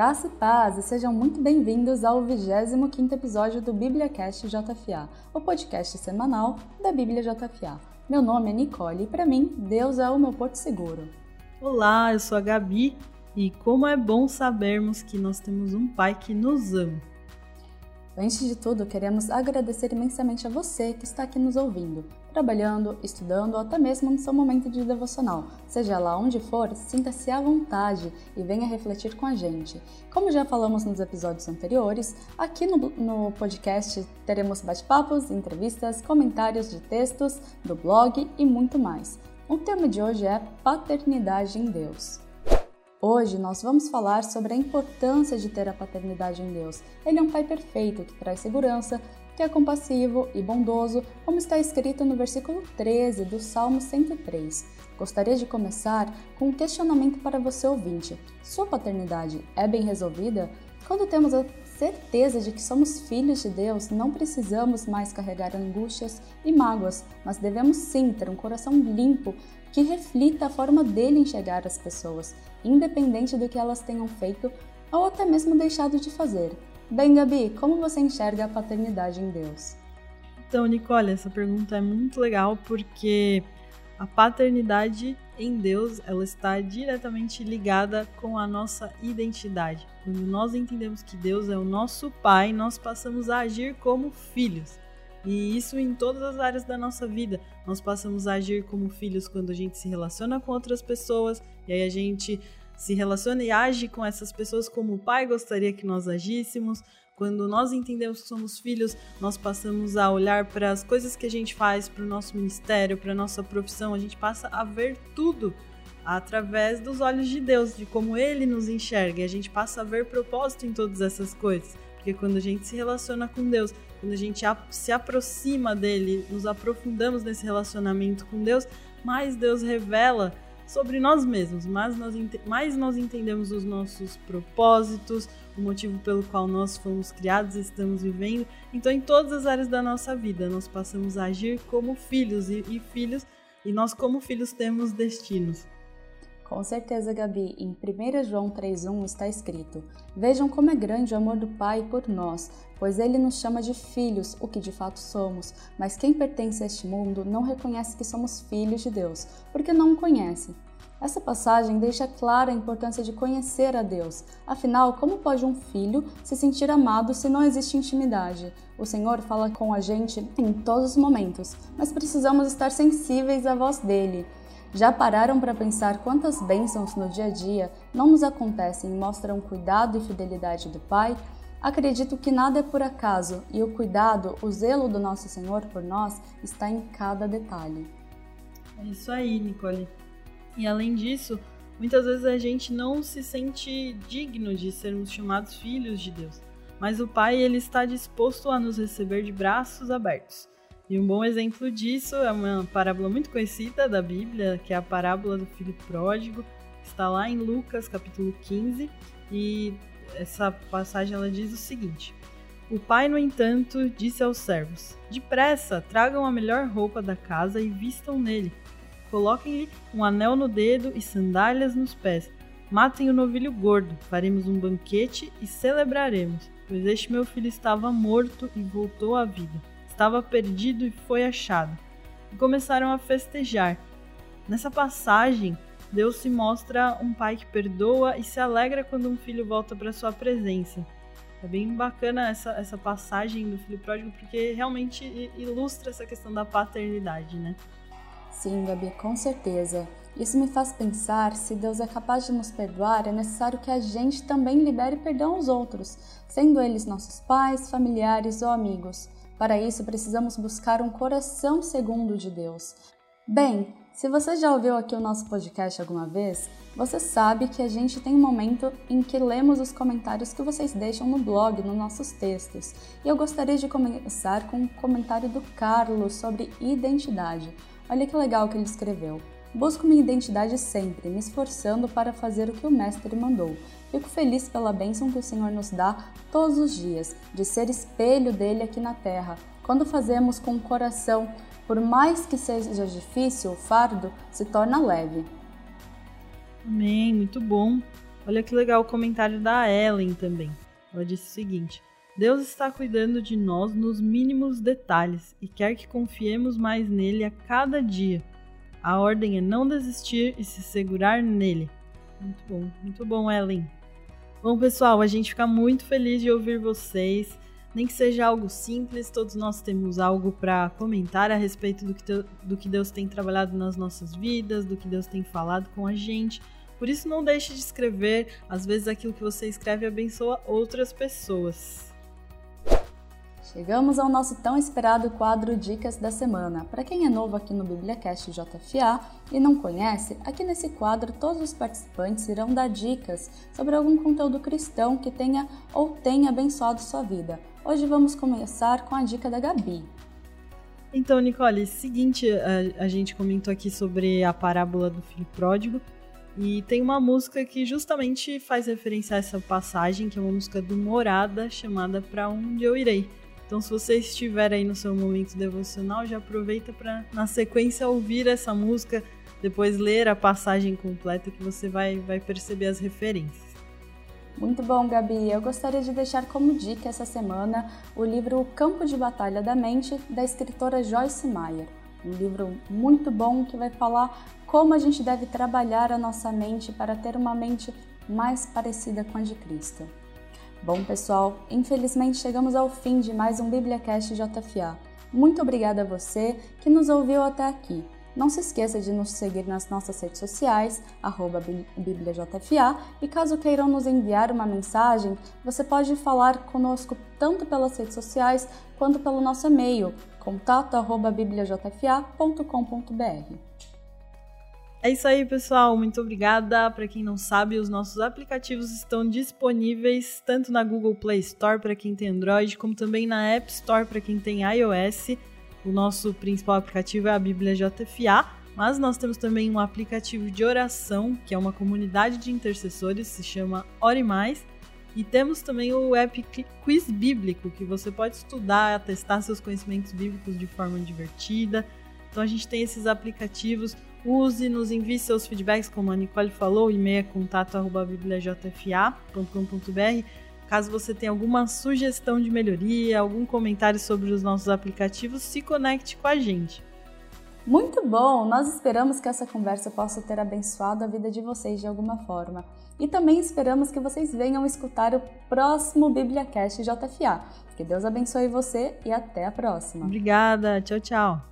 Graça e paz e sejam muito bem-vindos ao 25º episódio do BíbliaCast JFA, o podcast semanal da Bíblia JFA. Meu nome é Nicole e para mim, Deus é o meu porto seguro. Olá, eu sou a Gabi e como é bom sabermos que nós temos um Pai que nos ama. Antes de tudo, queremos agradecer imensamente a você que está aqui nos ouvindo, trabalhando, estudando ou até mesmo no seu momento de devocional. Seja lá onde for, sinta-se à vontade e venha refletir com a gente. Como já falamos nos episódios anteriores, aqui no, no podcast teremos bate-papos, entrevistas, comentários de textos, do blog e muito mais. O tema de hoje é Paternidade em Deus. Hoje nós vamos falar sobre a importância de ter a paternidade em Deus. Ele é um pai perfeito que traz segurança, que é compassivo e bondoso, como está escrito no versículo 13 do Salmo 103. Gostaria de começar com um questionamento para você ouvinte. Sua paternidade é bem resolvida? Quando temos a certeza de que somos filhos de Deus, não precisamos mais carregar angústias e mágoas, mas devemos sim ter um coração limpo que reflita a forma dele enxergar as pessoas, independente do que elas tenham feito ou até mesmo deixado de fazer. Bem, Gabi, como você enxerga a paternidade em Deus? Então, Nicole, essa pergunta é muito legal porque a paternidade em Deus, ela está diretamente ligada com a nossa identidade. Quando nós entendemos que Deus é o nosso pai, nós passamos a agir como filhos. E isso em todas as áreas da nossa vida. Nós passamos a agir como filhos quando a gente se relaciona com outras pessoas, e aí a gente se relaciona e age com essas pessoas como o pai gostaria que nós agíssemos. Quando nós entendemos que somos filhos, nós passamos a olhar para as coisas que a gente faz, para o nosso ministério, para a nossa profissão, a gente passa a ver tudo através dos olhos de Deus, de como ele nos enxerga, e a gente passa a ver propósito em todas essas coisas. Porque quando a gente se relaciona com Deus, quando a gente se aproxima dele, nos aprofundamos nesse relacionamento com Deus, mais Deus revela sobre nós mesmos, mais nós, mais nós entendemos os nossos propósitos, o motivo pelo qual nós fomos criados e estamos vivendo. Então, em todas as áreas da nossa vida, nós passamos a agir como filhos e, e filhos, e nós, como filhos, temos destinos. Com certeza, Gabi, em 1 João 3,1 está escrito: Vejam como é grande o amor do Pai por nós, pois ele nos chama de filhos, o que de fato somos. Mas quem pertence a este mundo não reconhece que somos filhos de Deus, porque não o conhece. Essa passagem deixa clara a importância de conhecer a Deus. Afinal, como pode um filho se sentir amado se não existe intimidade? O Senhor fala com a gente em todos os momentos, mas precisamos estar sensíveis à voz dele. Já pararam para pensar quantas bênçãos no dia a dia não nos acontecem e mostram cuidado e fidelidade do Pai? Acredito que nada é por acaso e o cuidado, o zelo do nosso Senhor por nós está em cada detalhe. É isso aí, Nicole. E além disso, muitas vezes a gente não se sente digno de sermos chamados filhos de Deus, mas o Pai ele está disposto a nos receber de braços abertos. E um bom exemplo disso é uma parábola muito conhecida da Bíblia, que é a parábola do filho pródigo, está lá em Lucas, capítulo 15, e essa passagem ela diz o seguinte: O pai, no entanto, disse aos servos: Depressa, tragam a melhor roupa da casa e vistam nele. Coloquem-lhe um anel no dedo e sandálias nos pés. Matem o novilho gordo, faremos um banquete e celebraremos, pois este meu filho estava morto e voltou à vida estava perdido e foi achado. E começaram a festejar. Nessa passagem, Deus se mostra um pai que perdoa e se alegra quando um filho volta para sua presença. É bem bacana essa, essa passagem do filho pródigo porque realmente ilustra essa questão da paternidade, né? Sim, Gabi, com certeza. Isso me faz pensar se Deus é capaz de nos perdoar, é necessário que a gente também libere perdão aos outros, sendo eles nossos pais, familiares ou amigos. Para isso, precisamos buscar um coração segundo de Deus. Bem, se você já ouviu aqui o nosso podcast alguma vez, você sabe que a gente tem um momento em que lemos os comentários que vocês deixam no blog, nos nossos textos. E eu gostaria de começar com um comentário do Carlos sobre identidade. Olha que legal que ele escreveu. Busco minha identidade sempre, me esforçando para fazer o que o Mestre mandou. Fico feliz pela bênção que o Senhor nos dá todos os dias, de ser espelho dele aqui na terra. Quando fazemos com o coração, por mais que seja difícil, o fardo se torna leve. Amém, muito bom. Olha que legal o comentário da Ellen também. Ela disse o seguinte: Deus está cuidando de nós nos mínimos detalhes e quer que confiemos mais nele a cada dia. A ordem é não desistir e se segurar nele. Muito bom, muito bom, Ellen. Bom, pessoal, a gente fica muito feliz de ouvir vocês. Nem que seja algo simples, todos nós temos algo para comentar a respeito do que, do que Deus tem trabalhado nas nossas vidas, do que Deus tem falado com a gente. Por isso, não deixe de escrever. Às vezes, aquilo que você escreve abençoa outras pessoas. Chegamos ao nosso tão esperado quadro Dicas da Semana. Para quem é novo aqui no BibliaCast JFA e não conhece, aqui nesse quadro todos os participantes irão dar dicas sobre algum conteúdo cristão que tenha ou tenha abençoado sua vida. Hoje vamos começar com a dica da Gabi. Então, Nicole, seguinte, a, a gente comentou aqui sobre a parábola do filho pródigo e tem uma música que justamente faz referência a essa passagem, que é uma música do Morada chamada Pra Onde Eu Irei. Então, se você estiver aí no seu momento devocional, já aproveita para, na sequência, ouvir essa música, depois ler a passagem completa que você vai, vai perceber as referências. Muito bom, Gabi. Eu gostaria de deixar como dica essa semana o livro O Campo de Batalha da Mente, da escritora Joyce Meyer. Um livro muito bom que vai falar como a gente deve trabalhar a nossa mente para ter uma mente mais parecida com a de Cristo. Bom, pessoal, infelizmente chegamos ao fim de mais um BibliaCast JFA. Muito obrigada a você que nos ouviu até aqui. Não se esqueça de nos seguir nas nossas redes sociais, BíbliaJFA, e caso queiram nos enviar uma mensagem, você pode falar conosco tanto pelas redes sociais quanto pelo nosso e-mail, contato.bibliajfa.com.br. É isso aí, pessoal. Muito obrigada. Para quem não sabe, os nossos aplicativos estão disponíveis tanto na Google Play Store para quem tem Android, como também na App Store para quem tem iOS. O nosso principal aplicativo é a Bíblia JFA, mas nós temos também um aplicativo de oração, que é uma comunidade de intercessores, se chama Ore Mais. E temos também o app Quiz Bíblico, que você pode estudar, testar seus conhecimentos bíblicos de forma divertida. Então a gente tem esses aplicativos Use, nos envie seus feedbacks, como a Nicole falou, e-mail é contato.bibliajfa.com.br. Caso você tenha alguma sugestão de melhoria, algum comentário sobre os nossos aplicativos, se conecte com a gente. Muito bom! Nós esperamos que essa conversa possa ter abençoado a vida de vocês de alguma forma. E também esperamos que vocês venham escutar o próximo BibliaCast JFA. Que Deus abençoe você e até a próxima. Obrigada, tchau, tchau.